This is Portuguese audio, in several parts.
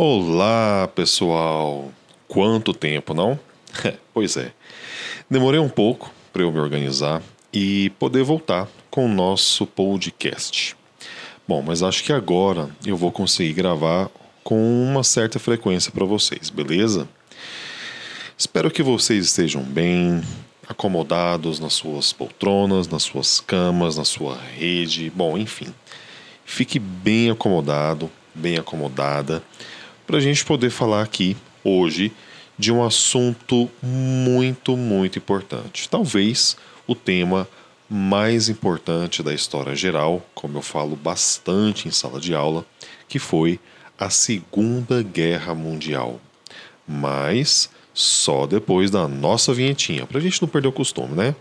Olá, pessoal! Quanto tempo, não? pois é. Demorei um pouco para eu me organizar e poder voltar com o nosso podcast. Bom, mas acho que agora eu vou conseguir gravar com uma certa frequência para vocês, beleza? Espero que vocês estejam bem, acomodados nas suas poltronas, nas suas camas, na sua rede, bom, enfim. Fique bem acomodado, bem acomodada, para a gente poder falar aqui hoje de um assunto muito, muito importante. Talvez o tema mais importante da história geral, como eu falo bastante em sala de aula, que foi a Segunda Guerra Mundial. Mas só depois da nossa vinhetinha, pra gente não perder o costume, né?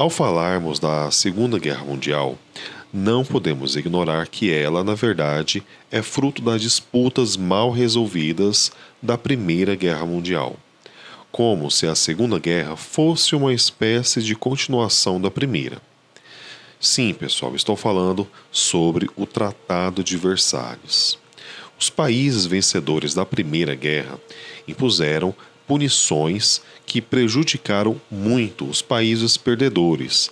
Ao falarmos da Segunda Guerra Mundial, não podemos ignorar que ela, na verdade, é fruto das disputas mal resolvidas da Primeira Guerra Mundial como se a Segunda Guerra fosse uma espécie de continuação da Primeira. Sim, pessoal, estou falando sobre o Tratado de Versalhes. Os países vencedores da Primeira Guerra impuseram punições que prejudicaram muito os países perdedores,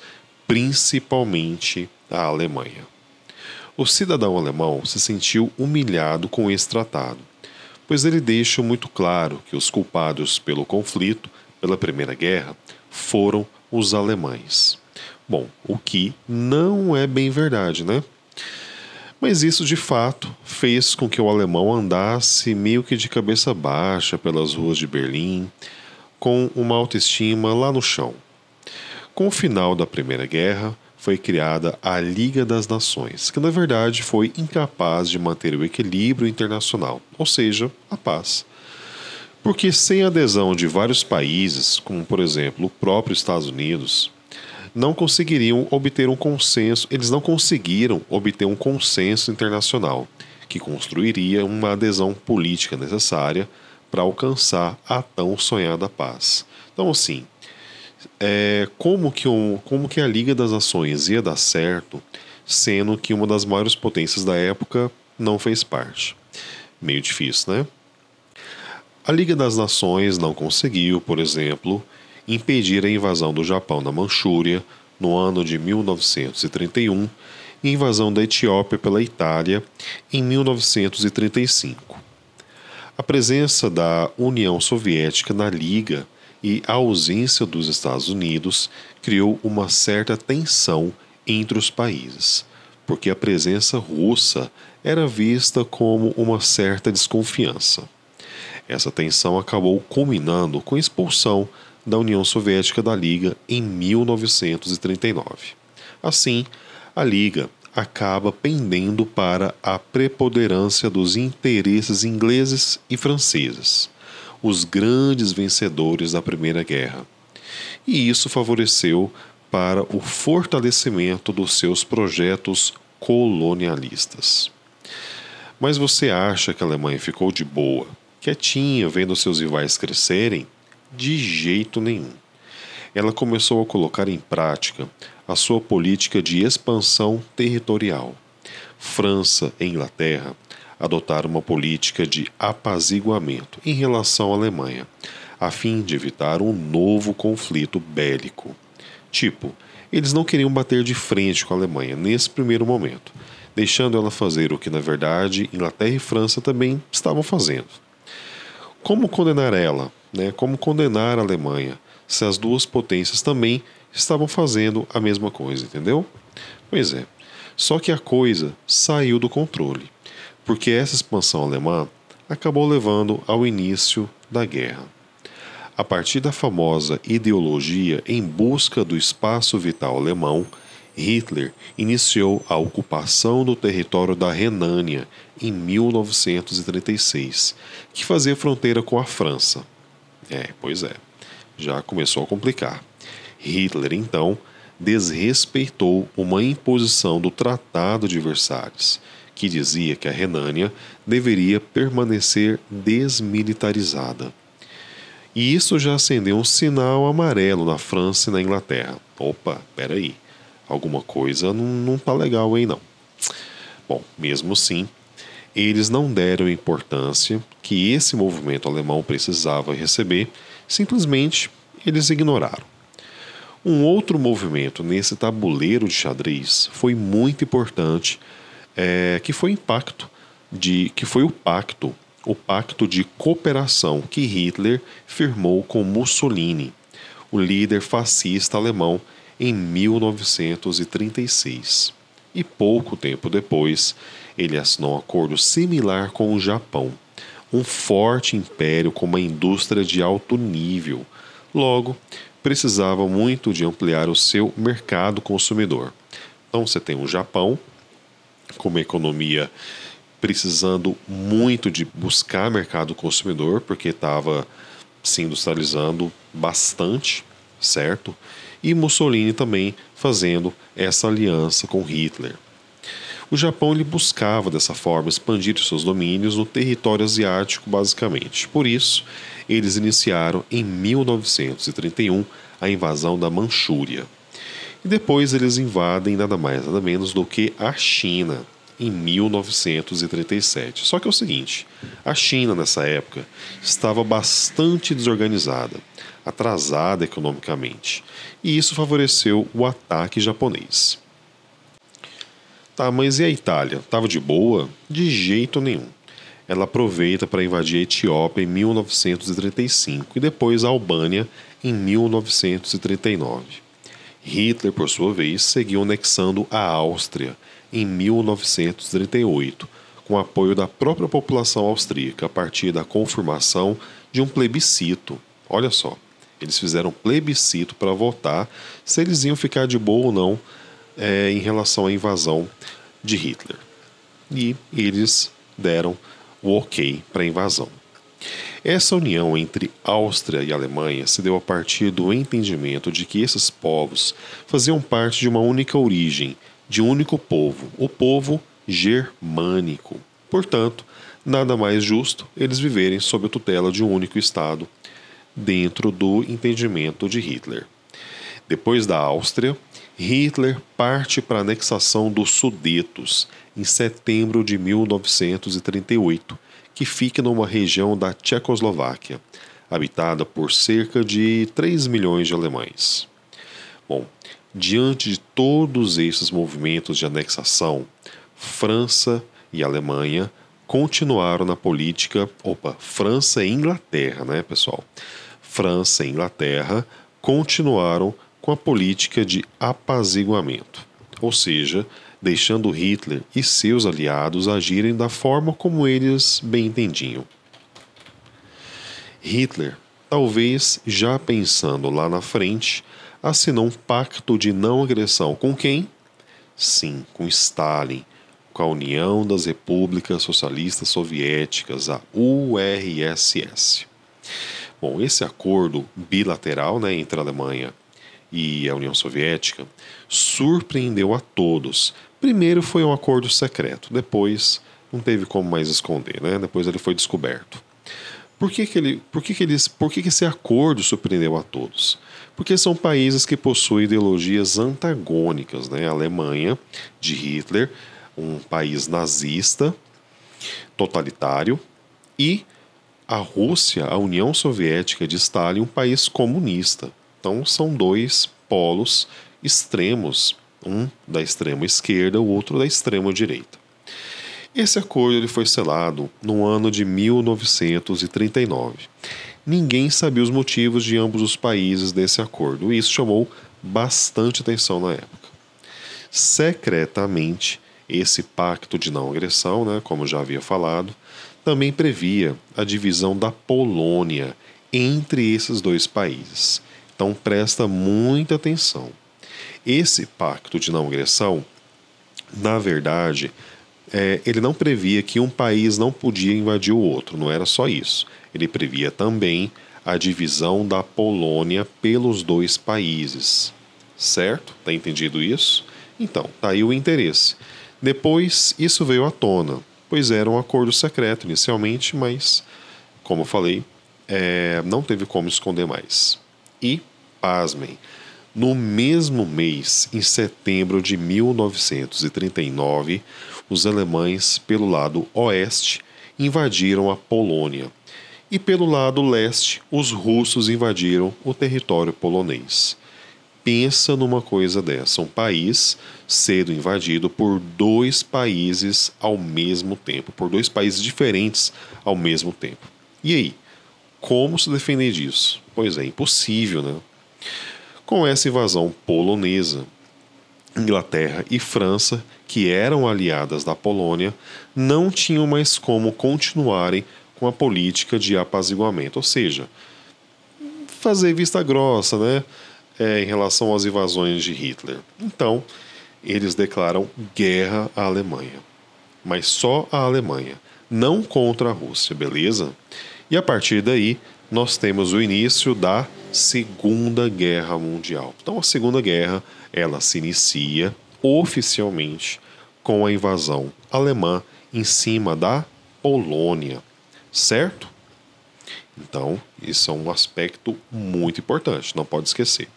principalmente a Alemanha. O cidadão alemão se sentiu humilhado com esse tratado pois ele deixa muito claro que os culpados pelo conflito, pela Primeira Guerra, foram os alemães. Bom, o que não é bem verdade, né? Mas isso de fato fez com que o alemão andasse meio que de cabeça baixa pelas ruas de Berlim, com uma autoestima lá no chão. Com o final da Primeira Guerra, foi criada a Liga das Nações, que na verdade foi incapaz de manter o equilíbrio internacional, ou seja, a paz. Porque sem adesão de vários países, como por exemplo o próprio Estados Unidos, não conseguiriam obter um consenso, eles não conseguiram obter um consenso internacional que construiria uma adesão política necessária para alcançar a tão sonhada paz. Então, assim, é, como, que um, como que a Liga das Nações ia dar certo, sendo que uma das maiores potências da época não fez parte. Meio difícil, né? A Liga das Nações não conseguiu, por exemplo, impedir a invasão do Japão na Manchúria no ano de 1931 e invasão da Etiópia pela Itália em 1935. A presença da União Soviética na Liga e a ausência dos Estados Unidos criou uma certa tensão entre os países, porque a presença russa era vista como uma certa desconfiança. Essa tensão acabou culminando com a expulsão da União Soviética da Liga em 1939. Assim, a Liga acaba pendendo para a preponderância dos interesses ingleses e franceses os grandes vencedores da Primeira Guerra. E isso favoreceu para o fortalecimento dos seus projetos colonialistas. Mas você acha que a Alemanha ficou de boa, quietinha, vendo seus rivais crescerem? De jeito nenhum. Ela começou a colocar em prática a sua política de expansão territorial. França e Inglaterra adotar uma política de apaziguamento em relação à Alemanha, a fim de evitar um novo conflito bélico. Tipo, eles não queriam bater de frente com a Alemanha nesse primeiro momento, deixando ela fazer o que, na verdade, Inglaterra e França também estavam fazendo. Como condenar ela? Né? Como condenar a Alemanha se as duas potências também estavam fazendo a mesma coisa, entendeu? Pois é. Só que a coisa saiu do controle porque essa expansão alemã acabou levando ao início da guerra. A partir da famosa ideologia em busca do espaço vital alemão, Hitler iniciou a ocupação do território da Renânia em 1936, que fazia fronteira com a França. É, pois é, já começou a complicar. Hitler, então, desrespeitou uma imposição do Tratado de Versalhes, que dizia que a Renânia deveria permanecer desmilitarizada. E isso já acendeu um sinal amarelo na França e na Inglaterra. Opa, peraí, alguma coisa não, não tá legal aí não. Bom, mesmo assim, eles não deram importância que esse movimento alemão precisava receber, simplesmente eles ignoraram. Um outro movimento nesse tabuleiro de xadrez foi muito importante, é, que foi impacto de que foi o pacto, o pacto de cooperação que Hitler firmou com Mussolini, o líder fascista alemão, em 1936. E pouco tempo depois, ele assinou um acordo similar com o Japão, um forte império com uma indústria de alto nível. Logo, precisava muito de ampliar o seu mercado consumidor. Então você tem o Japão com uma economia precisando muito de buscar mercado consumidor, porque estava se industrializando bastante, certo? E Mussolini também fazendo essa aliança com Hitler. O Japão ele buscava dessa forma expandir seus domínios no território asiático, basicamente. Por isso, eles iniciaram em 1931 a invasão da Manchúria. E depois eles invadem nada mais nada menos do que a China em 1937. Só que é o seguinte: a China nessa época estava bastante desorganizada, atrasada economicamente, e isso favoreceu o ataque japonês. Tá, mas e a Itália? Tava de boa? De jeito nenhum. Ela aproveita para invadir a Etiópia em 1935 e depois a Albânia em 1939. Hitler, por sua vez, seguiu anexando a Áustria em 1938, com apoio da própria população austríaca a partir da confirmação de um plebiscito. Olha só, eles fizeram plebiscito para votar se eles iam ficar de boa ou não é, em relação à invasão de Hitler. E eles deram o ok para a invasão. Essa união entre Áustria e Alemanha se deu a partir do entendimento de que esses povos faziam parte de uma única origem, de um único povo, o povo germânico. Portanto, nada mais justo eles viverem sob a tutela de um único Estado, dentro do entendimento de Hitler. Depois da Áustria, Hitler parte para a anexação dos Sudetos em setembro de 1938, que fica numa região da Tchecoslováquia, habitada por cerca de 3 milhões de alemães. Bom, diante de todos esses movimentos de anexação, França e Alemanha continuaram na política. Opa, França e Inglaterra, né, pessoal? França e Inglaterra continuaram com a política de apaziguamento, ou seja, deixando Hitler e seus aliados agirem da forma como eles bem entendiam. Hitler, talvez já pensando lá na frente, assinou um pacto de não agressão com quem? Sim, com Stalin, com a União das Repúblicas Socialistas Soviéticas, a URSS. Bom, esse acordo bilateral né, entre a Alemanha e a União Soviética surpreendeu a todos. Primeiro foi um acordo secreto, depois não teve como mais esconder, né? Depois ele foi descoberto. Por que, que, ele, por que, que, eles, por que, que esse acordo surpreendeu a todos? Porque são países que possuem ideologias antagônicas. Né? A Alemanha, de Hitler, um país nazista, totalitário, e a Rússia, a União Soviética de Stalin, um país comunista. Então são dois polos extremos, um da extrema esquerda, o outro da extrema direita. Esse acordo ele foi selado no ano de 1939. Ninguém sabia os motivos de ambos os países desse acordo, e isso chamou bastante atenção na época. Secretamente, esse pacto de não agressão, né, como já havia falado, também previa a divisão da Polônia entre esses dois países. Então presta muita atenção. Esse pacto de não agressão, na verdade, é, ele não previa que um país não podia invadir o outro, não era só isso. Ele previa também a divisão da Polônia pelos dois países. Certo? Tá entendido isso? Então, tá aí o interesse. Depois, isso veio à tona, pois era um acordo secreto inicialmente, mas, como eu falei, é, não teve como esconder mais. E, pasmem, no mesmo mês, em setembro de 1939, os alemães, pelo lado oeste, invadiram a Polônia. E pelo lado leste, os russos invadiram o território polonês. Pensa numa coisa dessa: um país sendo invadido por dois países ao mesmo tempo, por dois países diferentes ao mesmo tempo. E aí? Como se defender disso? Pois é, impossível, né? Com essa invasão polonesa, Inglaterra e França, que eram aliadas da Polônia, não tinham mais como continuarem com a política de apaziguamento, ou seja, fazer vista grossa, né? é, em relação às invasões de Hitler. Então, eles declaram guerra à Alemanha. Mas só à Alemanha, não contra a Rússia, beleza? E a partir daí, nós temos o início da Segunda Guerra Mundial. Então, a Segunda Guerra, ela se inicia oficialmente com a invasão alemã em cima da Polônia, certo? Então, isso é um aspecto muito importante, não pode esquecer.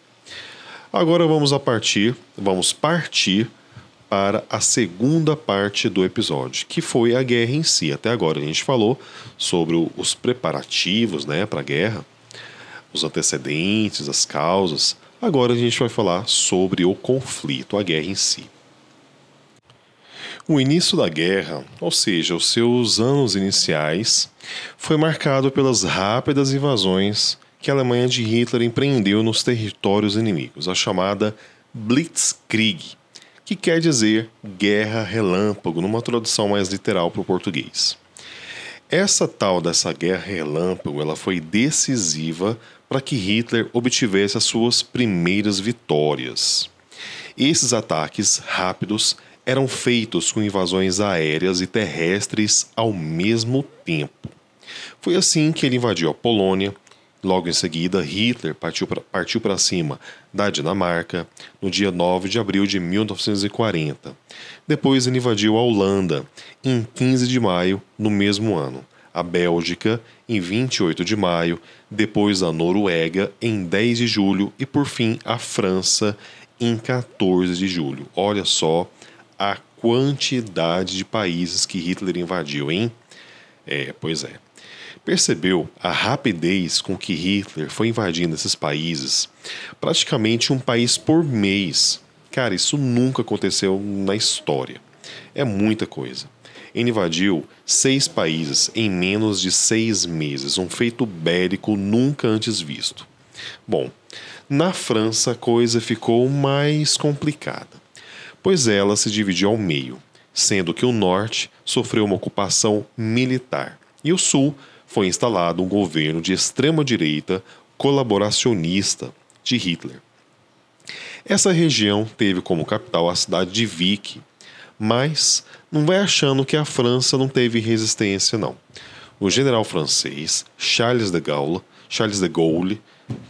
Agora vamos a partir, vamos partir para a segunda parte do episódio, que foi a guerra em si. Até agora a gente falou sobre os preparativos, né, para a guerra, os antecedentes, as causas. Agora a gente vai falar sobre o conflito, a guerra em si. O início da guerra, ou seja, os seus anos iniciais, foi marcado pelas rápidas invasões que a Alemanha de Hitler empreendeu nos territórios inimigos, a chamada Blitzkrieg, que quer dizer guerra relâmpago, numa tradução mais literal para o português. Essa tal dessa guerra relâmpago, ela foi decisiva para que Hitler obtivesse as suas primeiras vitórias. Esses ataques rápidos eram feitos com invasões aéreas e terrestres ao mesmo tempo. Foi assim que ele invadiu a Polônia, Logo em seguida, Hitler partiu para cima da Dinamarca no dia 9 de abril de 1940. Depois ele invadiu a Holanda em 15 de maio no mesmo ano, a Bélgica em 28 de maio, depois a Noruega em 10 de julho e por fim a França em 14 de julho. Olha só a quantidade de países que Hitler invadiu, hein? É, pois é. Percebeu a rapidez com que Hitler foi invadindo esses países? Praticamente um país por mês. Cara, isso nunca aconteceu na história. É muita coisa. Invadiu seis países em menos de seis meses, um feito bélico nunca antes visto. Bom, na França a coisa ficou mais complicada, pois ela se dividiu ao meio, sendo que o norte sofreu uma ocupação militar e o sul foi instalado um governo de extrema-direita colaboracionista de Hitler. Essa região teve como capital a cidade de Vic, mas não vai achando que a França não teve resistência, não. O general francês Charles de Gaulle, Charles de Gaulle,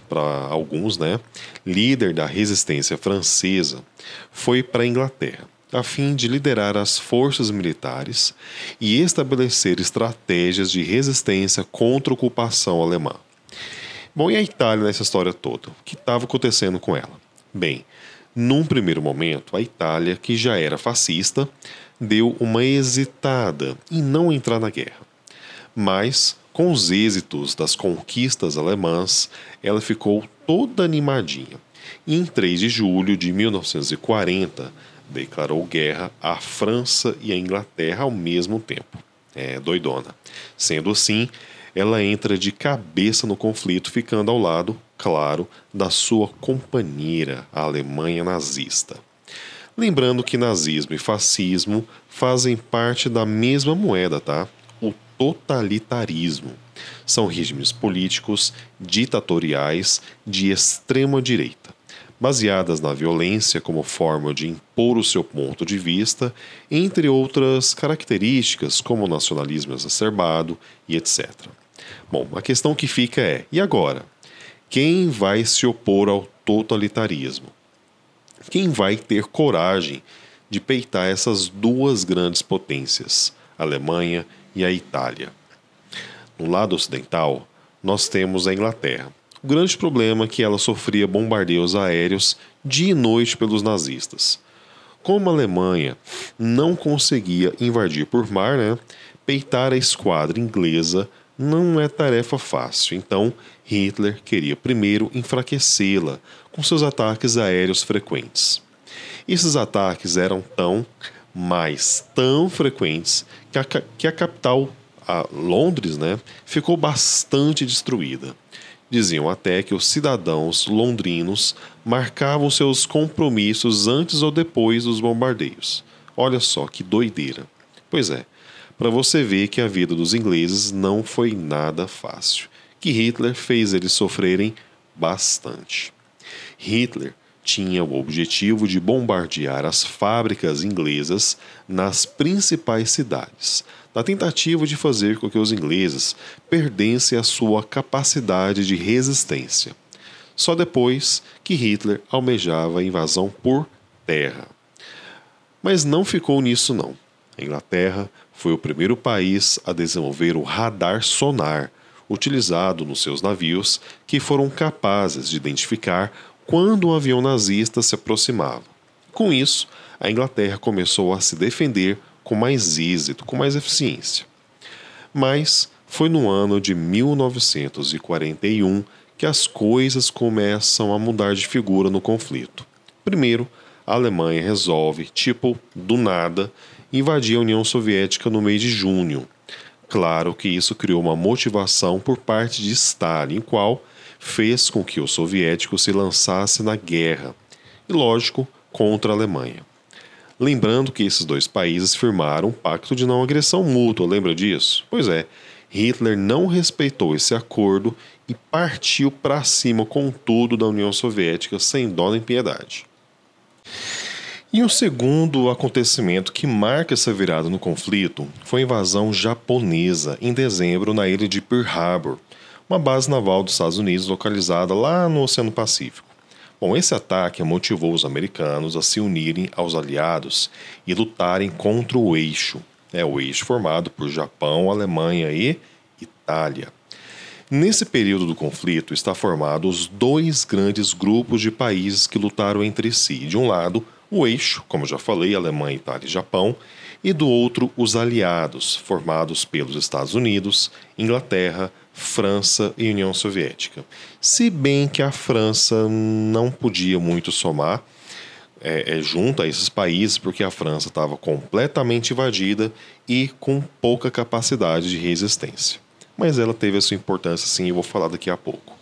para alguns, né, líder da resistência francesa, foi para a Inglaterra a fim de liderar as forças militares e estabelecer estratégias de resistência contra a ocupação alemã. Bom, e a Itália nessa história toda? O que estava acontecendo com ela? Bem, num primeiro momento, a Itália, que já era fascista, deu uma hesitada em não entrar na guerra. Mas, com os êxitos das conquistas alemãs, ela ficou toda animadinha. E em 3 de julho de 1940, declarou guerra à França e à Inglaterra ao mesmo tempo. É doidona. Sendo assim, ela entra de cabeça no conflito, ficando ao lado, claro, da sua companheira, a Alemanha nazista. Lembrando que nazismo e fascismo fazem parte da mesma moeda, tá? O totalitarismo. São regimes políticos ditatoriais de extrema direita baseadas na violência como forma de impor o seu ponto de vista, entre outras características como nacionalismo exacerbado e etc. Bom, a questão que fica é: e agora? Quem vai se opor ao totalitarismo? Quem vai ter coragem de peitar essas duas grandes potências, a Alemanha e a Itália. No lado ocidental, nós temos a Inglaterra. O grande problema é que ela sofria bombardeios aéreos dia e noite pelos nazistas. Como a Alemanha não conseguia invadir por mar, né, peitar a esquadra inglesa não é tarefa fácil. Então, Hitler queria primeiro enfraquecê-la com seus ataques aéreos frequentes. Esses ataques eram tão, mas tão frequentes que a, que a capital, a Londres, né, ficou bastante destruída. Diziam até que os cidadãos londrinos marcavam seus compromissos antes ou depois dos bombardeios. Olha só que doideira. Pois é, para você ver que a vida dos ingleses não foi nada fácil, que Hitler fez eles sofrerem bastante. Hitler tinha o objetivo de bombardear as fábricas inglesas nas principais cidades, na tentativa de fazer com que os ingleses perdessem a sua capacidade de resistência. Só depois que Hitler almejava a invasão por terra. Mas não ficou nisso não. A Inglaterra foi o primeiro país a desenvolver o radar sonar, utilizado nos seus navios, que foram capazes de identificar quando um avião nazista se aproximava. Com isso, a Inglaterra começou a se defender com mais êxito, com mais eficiência. Mas foi no ano de 1941 que as coisas começam a mudar de figura no conflito. Primeiro, a Alemanha resolve, tipo, do nada, invadir a União Soviética no mês de junho. Claro que isso criou uma motivação por parte de Stalin, qual fez com que os soviéticos se lançassem na guerra, e lógico, contra a Alemanha. Lembrando que esses dois países firmaram um pacto de não agressão mútua, lembra disso? Pois é, Hitler não respeitou esse acordo e partiu para cima com tudo da União Soviética sem dó nem piedade. E o segundo acontecimento que marca essa virada no conflito foi a invasão japonesa em dezembro na ilha de Pearl Harbor, uma base naval dos Estados Unidos localizada lá no Oceano Pacífico. Bom, esse ataque motivou os americanos a se unirem aos aliados e lutarem contra o eixo, é o eixo formado por Japão, Alemanha e Itália. Nesse período do conflito está formado os dois grandes grupos de países que lutaram entre si. De um lado, o eixo, como já falei, Alemanha, Itália e Japão, e do outro, os aliados, formados pelos Estados Unidos, Inglaterra, França e União Soviética. Se bem que a França não podia muito somar é, é, junto a esses países, porque a França estava completamente invadida e com pouca capacidade de resistência. Mas ela teve a sua importância, sim, eu vou falar daqui a pouco.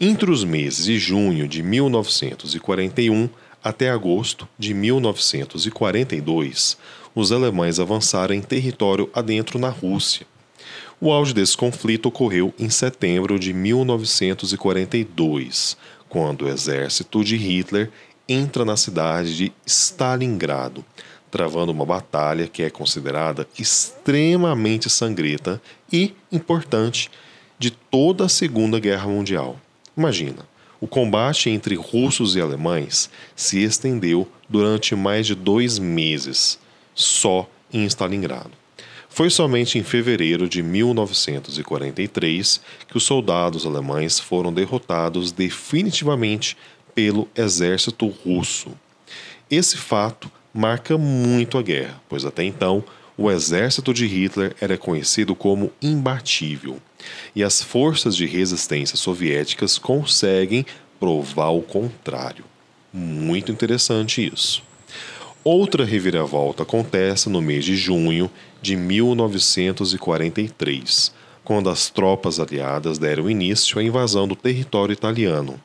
Entre os meses de junho de 1941 até agosto de 1942, os alemães avançaram em território adentro na Rússia. O auge desse conflito ocorreu em setembro de 1942, quando o exército de Hitler entra na cidade de Stalingrado, travando uma batalha que é considerada extremamente sangrenta e importante de toda a Segunda Guerra Mundial. Imagina, o combate entre russos e alemães se estendeu durante mais de dois meses, só em Stalingrado. Foi somente em fevereiro de 1943 que os soldados alemães foram derrotados definitivamente pelo exército russo. Esse fato marca muito a guerra, pois até então o exército de Hitler era conhecido como imbatível e as forças de resistência soviéticas conseguem provar o contrário. Muito interessante isso. Outra reviravolta acontece no mês de junho de 1943, quando as tropas aliadas deram início à invasão do território italiano.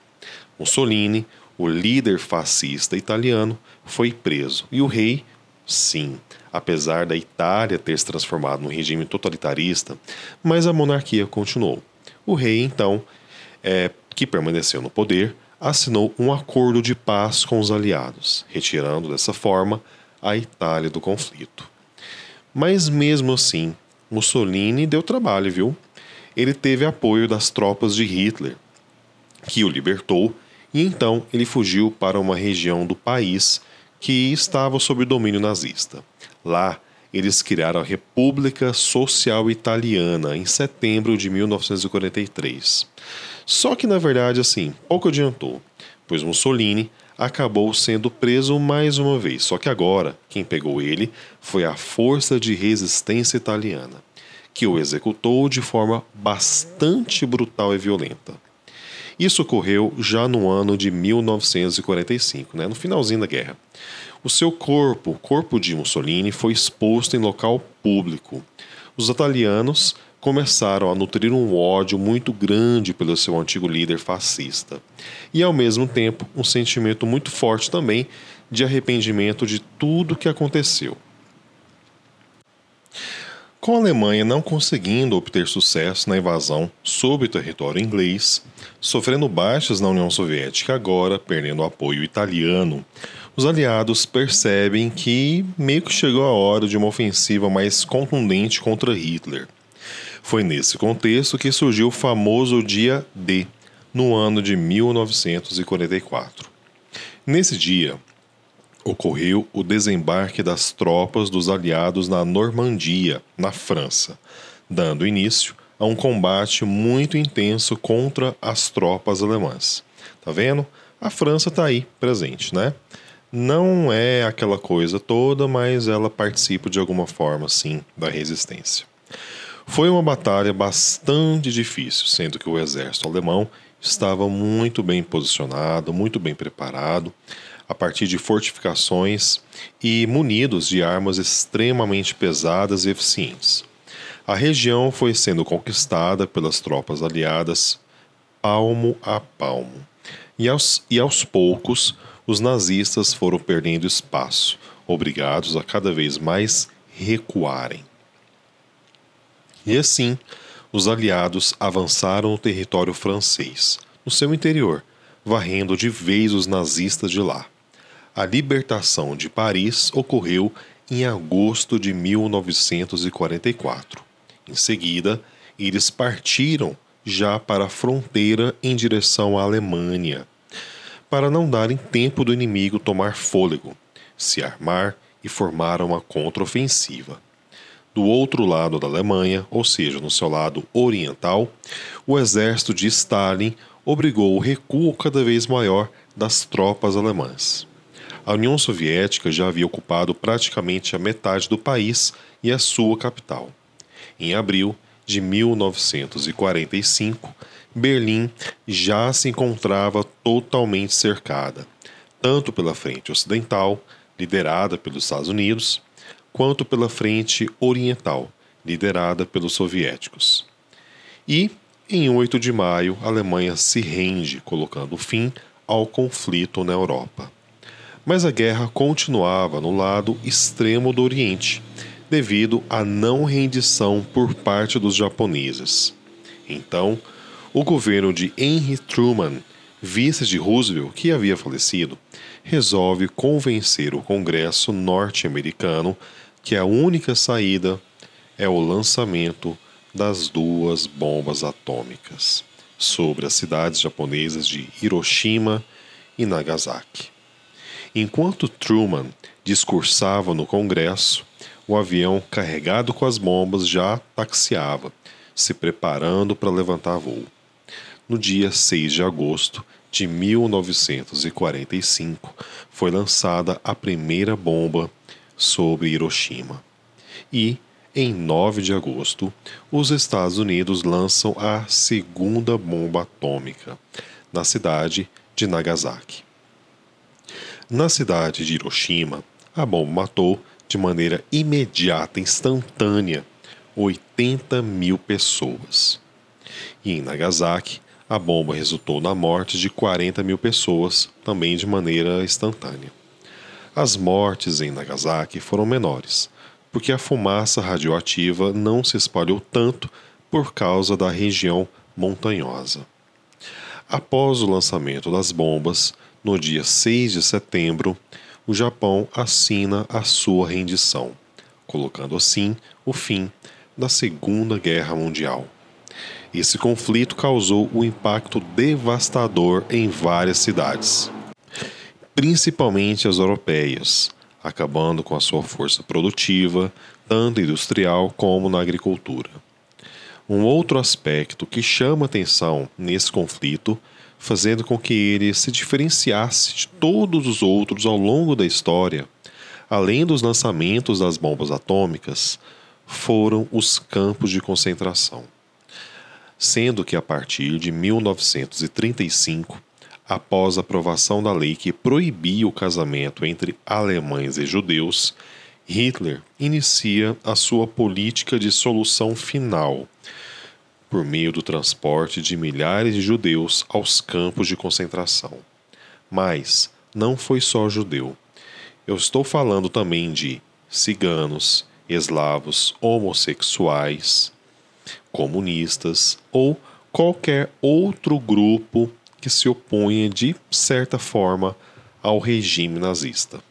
Mussolini, o líder fascista italiano, foi preso e o rei, sim, apesar da Itália ter se transformado num regime totalitarista, mas a monarquia continuou. O rei, então, é, que permaneceu no poder, assinou um acordo de paz com os aliados, retirando dessa forma a Itália do conflito. Mas mesmo assim, Mussolini deu trabalho, viu? Ele teve apoio das tropas de Hitler, que o libertou, e então ele fugiu para uma região do país que estava sob domínio nazista. Lá, eles criaram a República Social Italiana em setembro de 1943. Só que, na verdade, assim, pouco adiantou, pois Mussolini acabou sendo preso mais uma vez. Só que agora, quem pegou ele foi a Força de Resistência Italiana, que o executou de forma bastante brutal e violenta. Isso ocorreu já no ano de 1945, né, no finalzinho da guerra. O seu corpo, o corpo de Mussolini, foi exposto em local público. Os italianos começaram a nutrir um ódio muito grande pelo seu antigo líder fascista. E, ao mesmo tempo, um sentimento muito forte também de arrependimento de tudo que aconteceu. Com a Alemanha não conseguindo obter sucesso na invasão sobre o território inglês, sofrendo baixas na União Soviética agora, perdendo apoio italiano, os aliados percebem que meio que chegou a hora de uma ofensiva mais contundente contra Hitler. Foi nesse contexto que surgiu o famoso Dia D, no ano de 1944. Nesse dia, ocorreu o desembarque das tropas dos aliados na Normandia, na França, dando início a um combate muito intenso contra as tropas alemãs. Tá vendo? A França está aí presente, né? Não é aquela coisa toda, mas ela participa de alguma forma, sim, da resistência. Foi uma batalha bastante difícil, sendo que o exército alemão estava muito bem posicionado, muito bem preparado, a partir de fortificações e munidos de armas extremamente pesadas e eficientes. A região foi sendo conquistada pelas tropas aliadas palmo a palmo, e aos, e aos poucos os nazistas foram perdendo espaço, obrigados a cada vez mais recuarem. E assim, os aliados avançaram no território francês, no seu interior, varrendo de vez os nazistas de lá. A libertação de Paris ocorreu em agosto de 1944. Em seguida, eles partiram já para a fronteira em direção à Alemanha, para não darem tempo do inimigo tomar fôlego, se armar e formar uma contraofensiva. Do outro lado da Alemanha, ou seja, no seu lado oriental, o exército de Stalin obrigou o recuo cada vez maior das tropas alemãs. A União Soviética já havia ocupado praticamente a metade do país e a sua capital. Em abril de 1945, Berlim já se encontrava totalmente cercada, tanto pela frente ocidental, liderada pelos Estados Unidos, quanto pela Frente Oriental, liderada pelos soviéticos. E, em 8 de maio, a Alemanha se rende, colocando fim ao conflito na Europa. Mas a guerra continuava no lado extremo do Oriente, devido à não rendição por parte dos japoneses. Então, o governo de Henry Truman, vice de Roosevelt, que havia falecido, resolve convencer o Congresso norte-americano que a única saída é o lançamento das duas bombas atômicas sobre as cidades japonesas de Hiroshima e Nagasaki. Enquanto Truman discursava no Congresso, o avião carregado com as bombas já taxiava, se preparando para levantar voo. No dia 6 de agosto de 1945, foi lançada a primeira bomba sobre Hiroshima. E, em 9 de agosto, os Estados Unidos lançam a segunda bomba atômica na cidade de Nagasaki. Na cidade de Hiroshima, a bomba matou de maneira imediata, instantânea, 80 mil pessoas. E em Nagasaki, a bomba resultou na morte de 40 mil pessoas, também de maneira instantânea. As mortes em Nagasaki foram menores, porque a fumaça radioativa não se espalhou tanto por causa da região montanhosa. Após o lançamento das bombas, no dia 6 de setembro, o Japão assina a sua rendição, colocando assim o fim da Segunda Guerra Mundial. Esse conflito causou um impacto devastador em várias cidades principalmente as europeias, acabando com a sua força produtiva, tanto industrial como na agricultura. Um outro aspecto que chama atenção nesse conflito, fazendo com que ele se diferenciasse de todos os outros ao longo da história, além dos lançamentos das bombas atômicas, foram os campos de concentração. Sendo que a partir de 1935, após a aprovação da lei que proibia o casamento entre alemães e judeus, Hitler inicia a sua política de solução final, por meio do transporte de milhares de judeus aos campos de concentração. Mas não foi só judeu. Eu estou falando também de ciganos, eslavos, homossexuais, comunistas ou qualquer outro grupo que se opunha de certa forma ao regime nazista.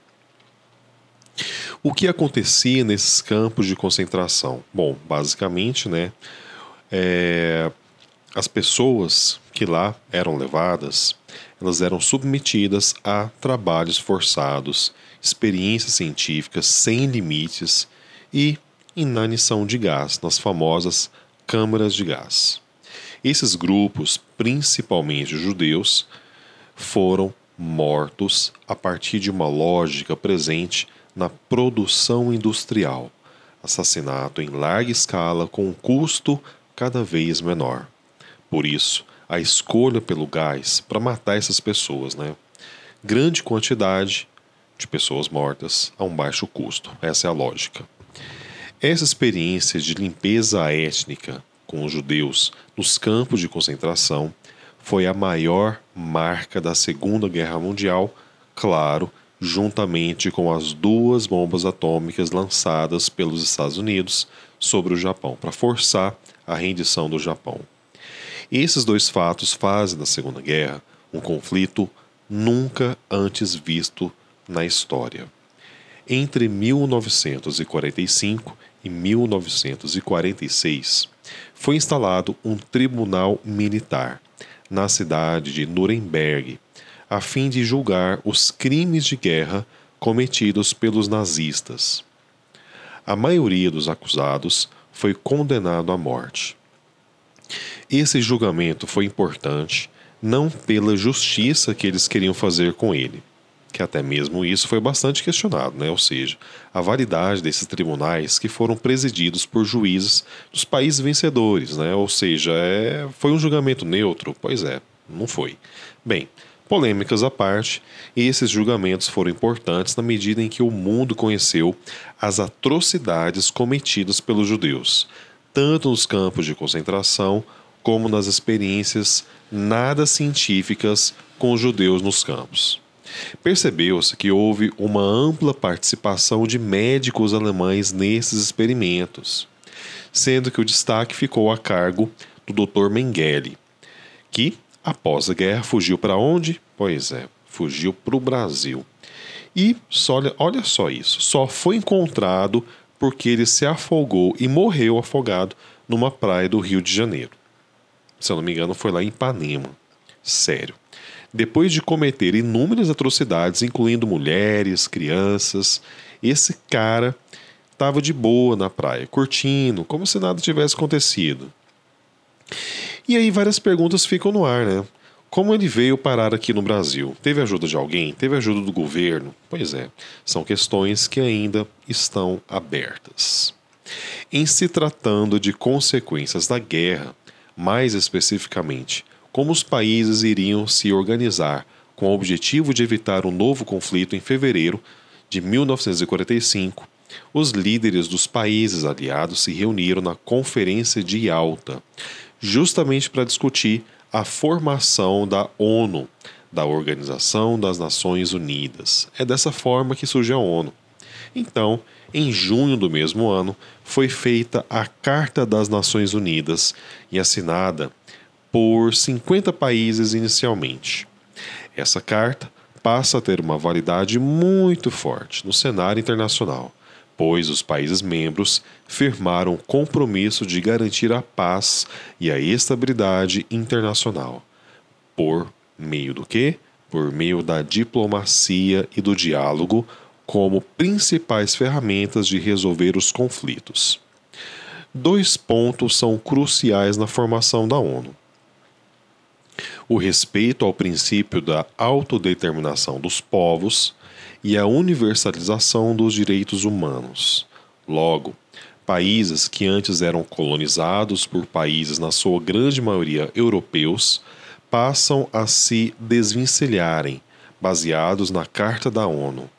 O que acontecia nesses campos de concentração? Bom, basicamente, né, é, as pessoas que lá eram levadas, elas eram submetidas a trabalhos forçados, experiências científicas sem limites e inanição de gás nas famosas câmaras de gás. Esses grupos, principalmente judeus, foram mortos a partir de uma lógica presente na produção industrial, assassinato em larga escala com um custo cada vez menor. Por isso, a escolha pelo gás para matar essas pessoas, né? Grande quantidade de pessoas mortas a um baixo custo. Essa é a lógica. Essa experiência de limpeza étnica com os judeus nos campos de concentração foi a maior marca da Segunda Guerra Mundial, claro, juntamente com as duas bombas atômicas lançadas pelos Estados Unidos sobre o Japão para forçar a rendição do Japão. Esses dois fatos fazem da Segunda Guerra um conflito nunca antes visto na história. Entre 1945 e 1946, foi instalado um tribunal militar na cidade de Nuremberg, a fim de julgar os crimes de guerra cometidos pelos nazistas. A maioria dos acusados foi condenado à morte. Esse julgamento foi importante não pela justiça que eles queriam fazer com ele, que até mesmo isso foi bastante questionado, né? ou seja, a validade desses tribunais que foram presididos por juízes dos países vencedores, né? ou seja, é... foi um julgamento neutro? Pois é, não foi. Bem, polêmicas à parte, esses julgamentos foram importantes na medida em que o mundo conheceu as atrocidades cometidas pelos judeus, tanto nos campos de concentração como nas experiências nada científicas com os judeus nos campos. Percebeu-se que houve uma ampla participação de médicos alemães nesses experimentos, sendo que o destaque ficou a cargo do Dr. Mengele, que, após a guerra, fugiu para onde? Pois é, fugiu para o Brasil. E só, olha só isso, só foi encontrado porque ele se afogou e morreu afogado numa praia do Rio de Janeiro. Se eu não me engano, foi lá em Ipanema. Sério depois de cometer inúmeras atrocidades, incluindo mulheres, crianças. Esse cara estava de boa na praia, curtindo, como se nada tivesse acontecido. E aí várias perguntas ficam no ar, né? Como ele veio parar aqui no Brasil? Teve ajuda de alguém? Teve ajuda do governo? Pois é, são questões que ainda estão abertas. Em se tratando de consequências da guerra, mais especificamente como os países iriam se organizar com o objetivo de evitar um novo conflito em fevereiro de 1945, os líderes dos países aliados se reuniram na Conferência de Yalta, justamente para discutir a formação da ONU, da Organização das Nações Unidas. É dessa forma que surge a ONU. Então, em junho do mesmo ano, foi feita a Carta das Nações Unidas e assinada por 50 países inicialmente. Essa carta passa a ter uma validade muito forte no cenário internacional, pois os países membros firmaram o compromisso de garantir a paz e a estabilidade internacional. Por meio do que? por meio da diplomacia e do diálogo como principais ferramentas de resolver os conflitos. Dois pontos são cruciais na formação da ONU: o respeito ao princípio da autodeterminação dos povos e a universalização dos direitos humanos. Logo, países que antes eram colonizados por países, na sua grande maioria europeus, passam a se desvencilharem, baseados na Carta da ONU,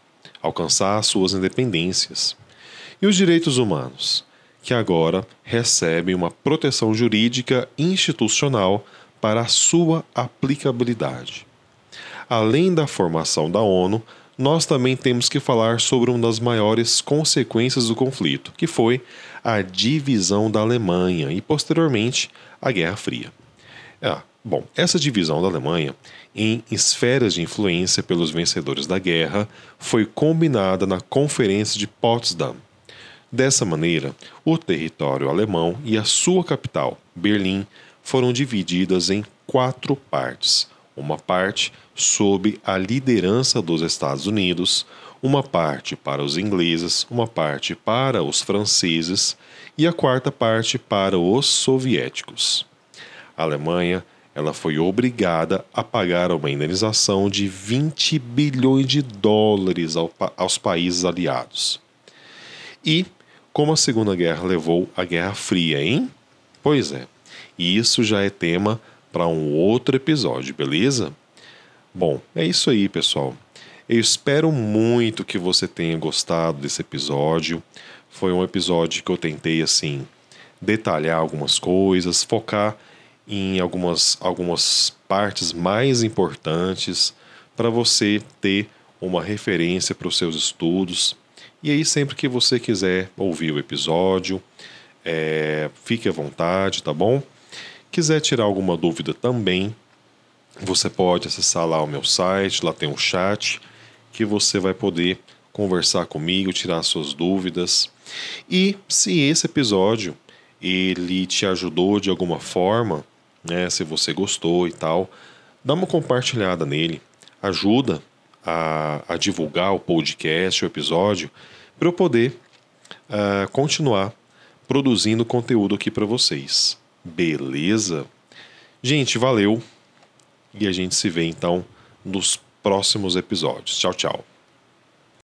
alcançar suas independências. E os direitos humanos, que agora recebem uma proteção jurídica institucional para a sua aplicabilidade. Além da formação da ONU, nós também temos que falar sobre uma das maiores consequências do conflito, que foi a divisão da Alemanha e, posteriormente, a Guerra Fria. Ah, bom, essa divisão da Alemanha em esferas de influência pelos vencedores da guerra foi combinada na Conferência de Potsdam. Dessa maneira, o território alemão e a sua capital, Berlim, foram divididas em quatro partes. Uma parte sob a liderança dos Estados Unidos, uma parte para os ingleses, uma parte para os franceses e a quarta parte para os soviéticos. A Alemanha ela foi obrigada a pagar uma indenização de 20 bilhões de dólares aos países aliados. E como a Segunda Guerra levou à Guerra Fria, hein? Pois é, e isso já é tema para um outro episódio, beleza? Bom, é isso aí, pessoal. Eu espero muito que você tenha gostado desse episódio. Foi um episódio que eu tentei assim detalhar algumas coisas, focar em algumas, algumas partes mais importantes para você ter uma referência para os seus estudos. E aí, sempre que você quiser ouvir o episódio, é, fique à vontade, tá bom? Quiser tirar alguma dúvida também, você pode acessar lá o meu site, lá tem um chat que você vai poder conversar comigo, tirar suas dúvidas. E se esse episódio ele te ajudou de alguma forma, né, se você gostou e tal, dá uma compartilhada nele, ajuda a, a divulgar o podcast, o episódio, para eu poder uh, continuar produzindo conteúdo aqui para vocês. Beleza? Gente, valeu. E a gente se vê então nos próximos episódios. Tchau, tchau.